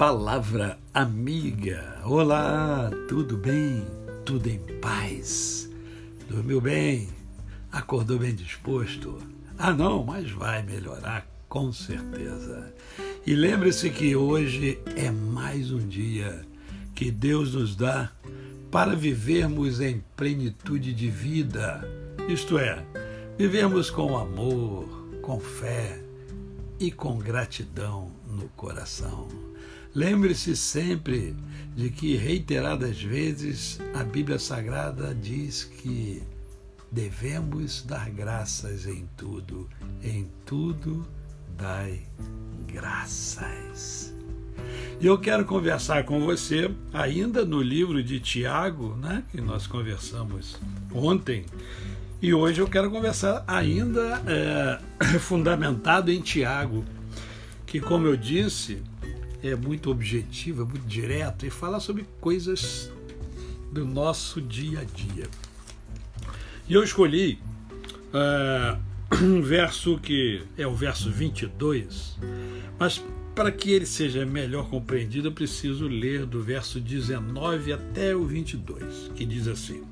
Palavra amiga. Olá, tudo bem? Tudo em paz? Dormiu bem? Acordou bem disposto? Ah, não, mas vai melhorar com certeza. E lembre-se que hoje é mais um dia que Deus nos dá para vivermos em plenitude de vida, isto é, vivermos com amor, com fé e com gratidão no coração. Lembre-se sempre de que reiteradas vezes a Bíblia Sagrada diz que devemos dar graças em tudo, em tudo dai graças. E eu quero conversar com você ainda no livro de Tiago, né, que nós conversamos ontem, e hoje eu quero conversar ainda é, fundamentado em Tiago, que, como eu disse, é muito objetivo, é muito direto e fala sobre coisas do nosso dia a dia. E eu escolhi uh, um verso que é o verso 22, mas para que ele seja melhor compreendido, eu preciso ler do verso 19 até o 22, que diz assim: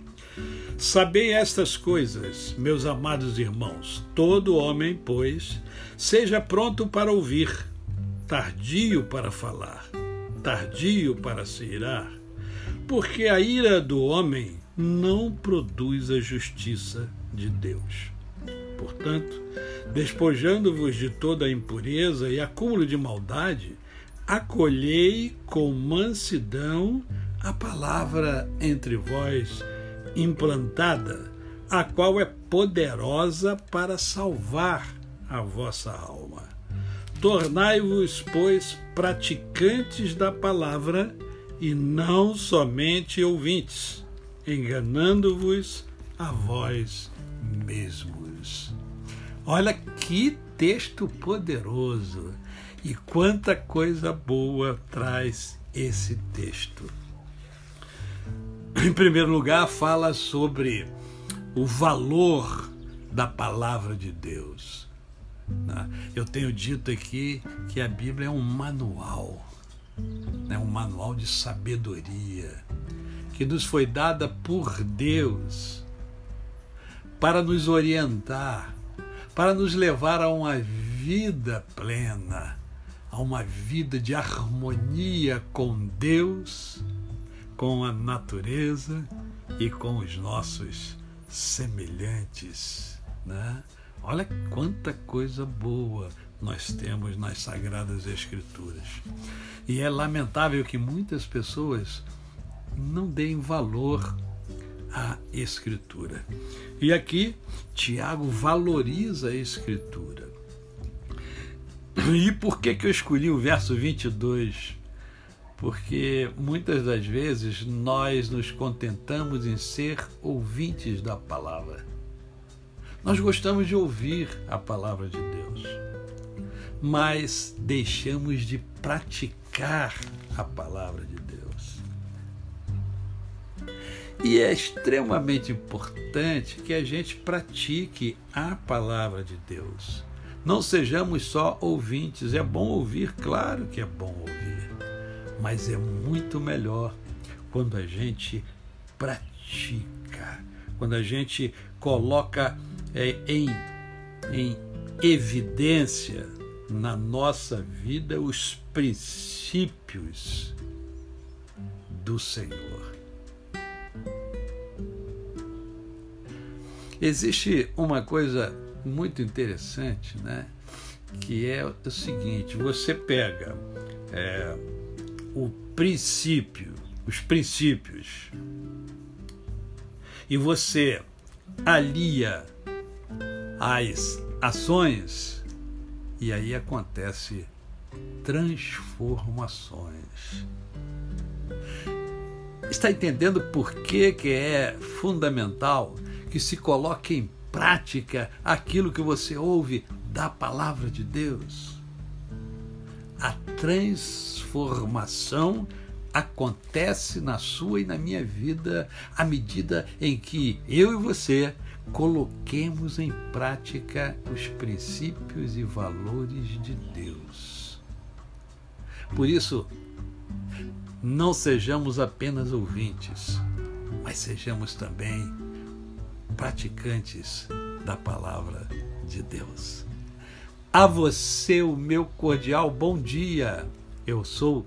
Sabei estas coisas, meus amados irmãos, todo homem, pois, seja pronto para ouvir tardio para falar, tardio para se irar, porque a ira do homem não produz a justiça de Deus. Portanto, despojando-vos de toda a impureza e acúmulo de maldade, acolhei com mansidão a palavra entre vós implantada, a qual é poderosa para salvar a vossa alma. Tornai-vos, pois, praticantes da palavra e não somente ouvintes, enganando-vos a vós mesmos. Olha que texto poderoso e quanta coisa boa traz esse texto. Em primeiro lugar, fala sobre o valor da palavra de Deus. Né? Eu tenho dito aqui que a Bíblia é um manual, né? um manual de sabedoria, que nos foi dada por Deus para nos orientar, para nos levar a uma vida plena, a uma vida de harmonia com Deus, com a natureza e com os nossos semelhantes. Né? Olha quanta coisa boa nós temos nas Sagradas Escrituras. E é lamentável que muitas pessoas não deem valor à Escritura. E aqui, Tiago valoriza a Escritura. E por que, que eu escolhi o verso 22? Porque muitas das vezes nós nos contentamos em ser ouvintes da palavra nós gostamos de ouvir a palavra de Deus, mas deixamos de praticar a palavra de Deus. E é extremamente importante que a gente pratique a palavra de Deus. Não sejamos só ouvintes. É bom ouvir, claro que é bom ouvir, mas é muito melhor quando a gente pratica, quando a gente coloca em, em evidência na nossa vida os princípios do Senhor. Existe uma coisa muito interessante, né? Que é o seguinte: você pega é, o princípio, os princípios, e você alia as ações e aí acontece transformações. Está entendendo por que, que é fundamental que se coloque em prática aquilo que você ouve da palavra de Deus? A transformação acontece na sua e na minha vida à medida em que eu e você coloquemos em prática os princípios e valores de Deus. Por isso, não sejamos apenas ouvintes, mas sejamos também praticantes da palavra de Deus. A você o meu cordial bom dia. Eu sou